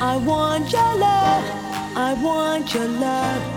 I want your love. I want your love.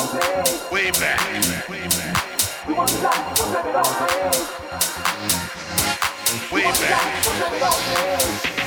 Away from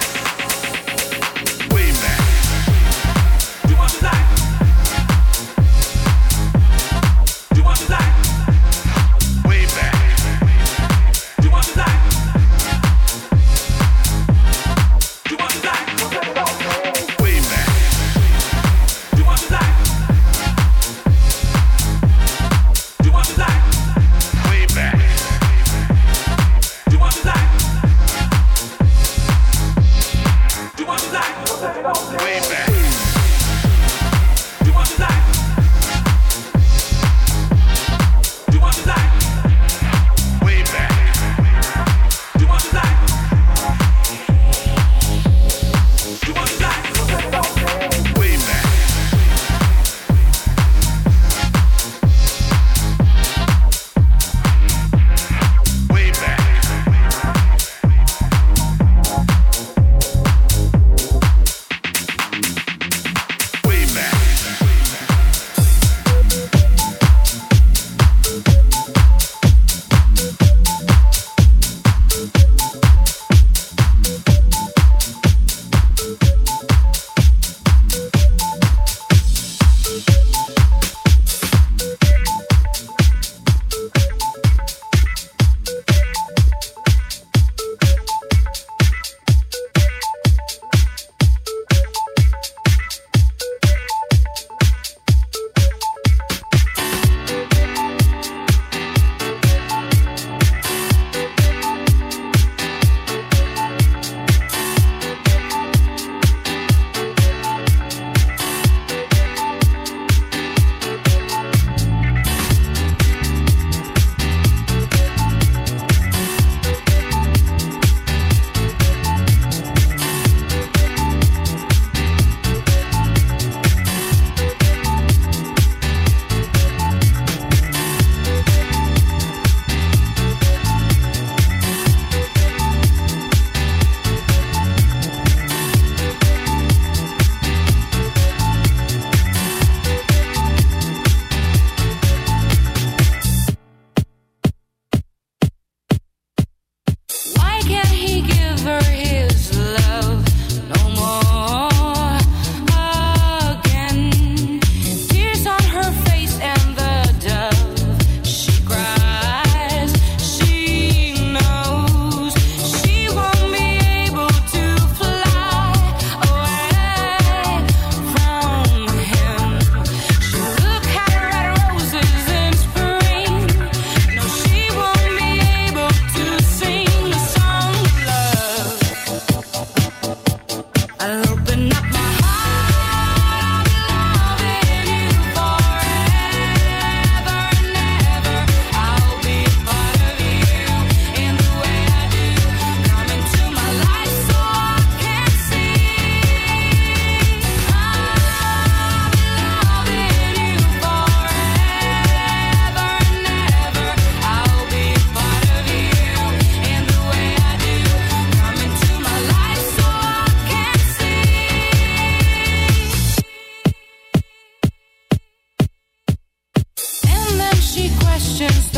me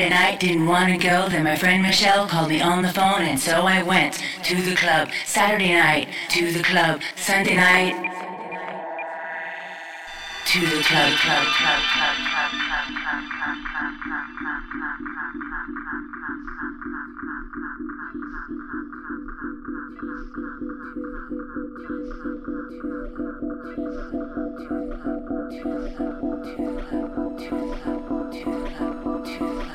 Friday night, didn't want to go. Then my friend Michelle called me on the phone, and so I went to the club. Saturday night, to the club. Sunday night, to the club, club, club, club, club, club,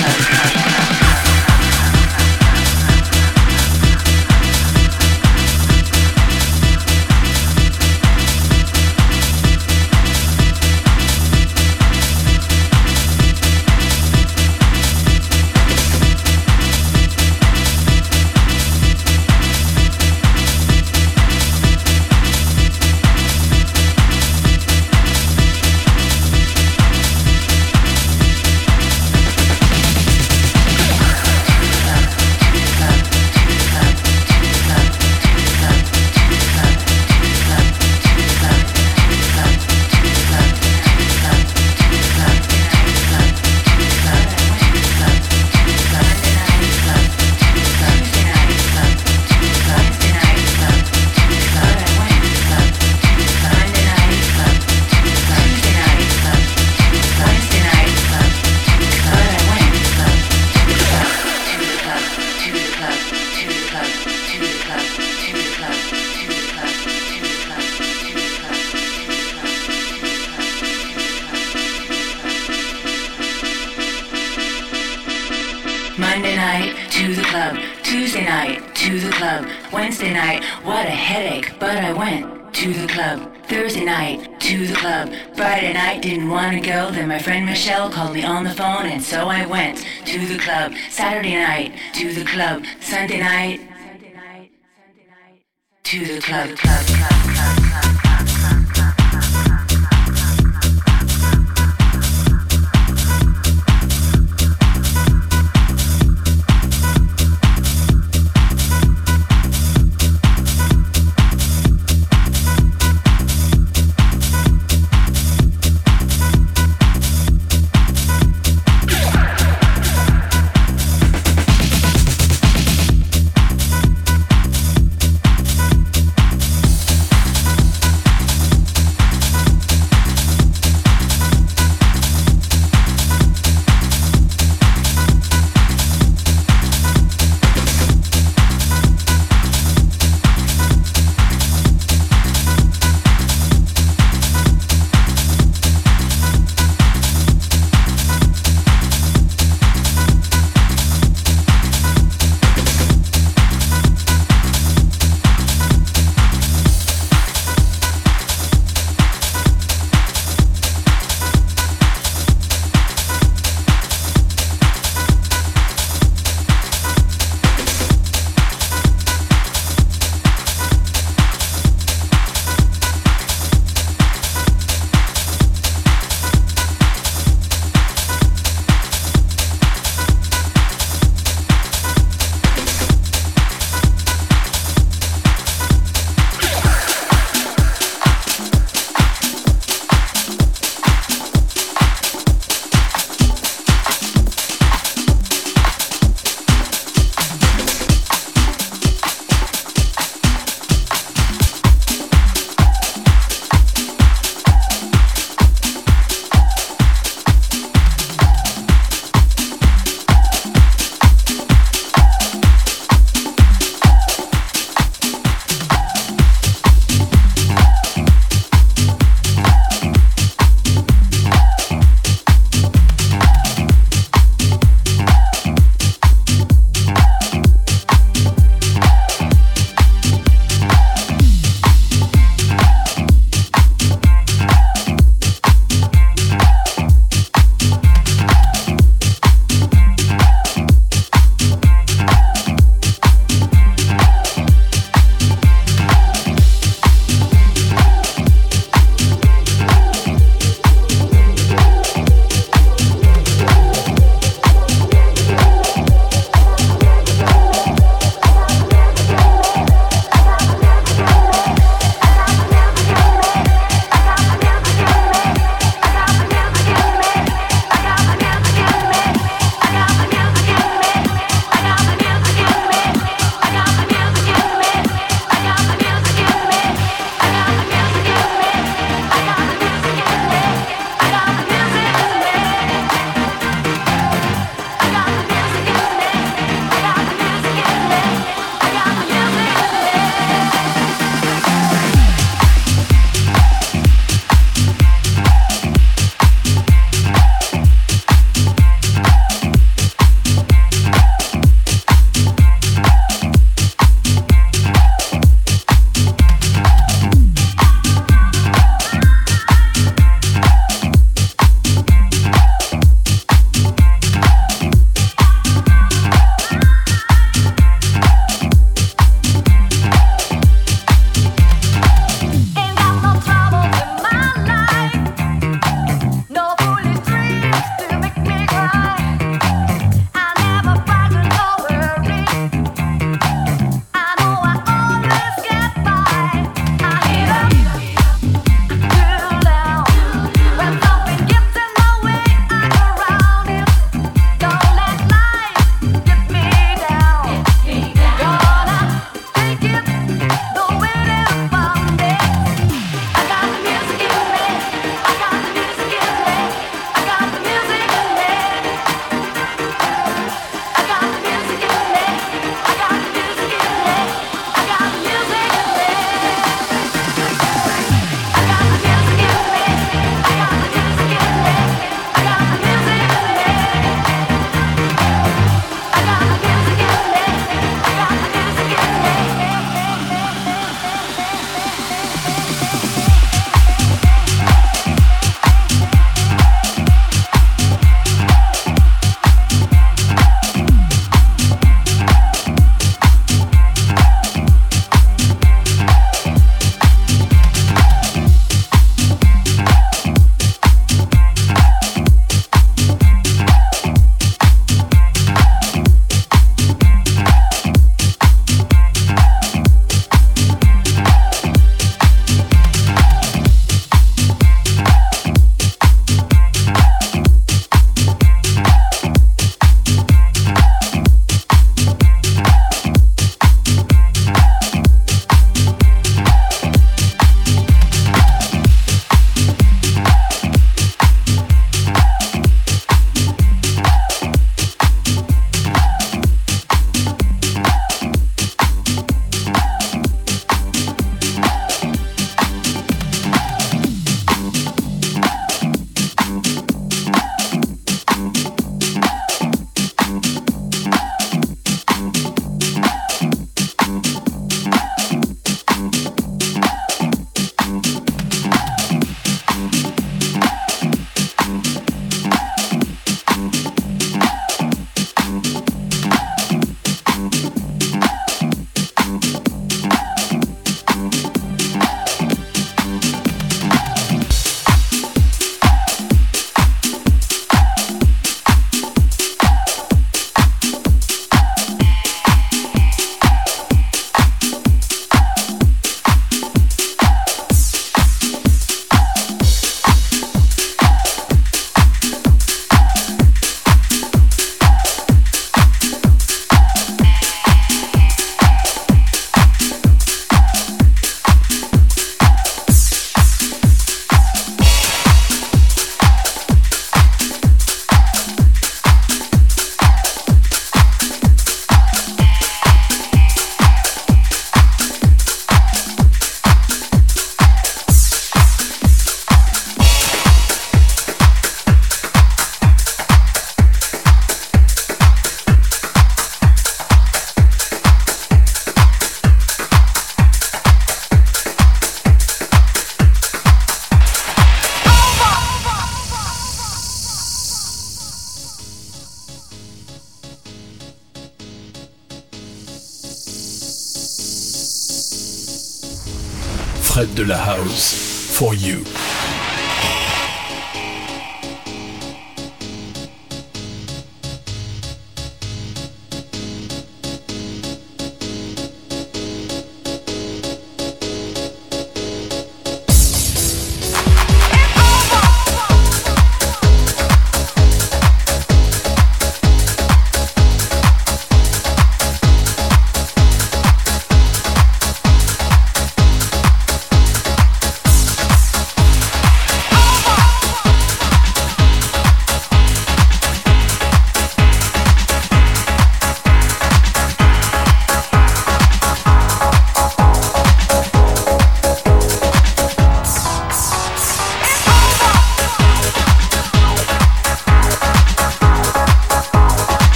Podcast. To the club, club, club, club, club,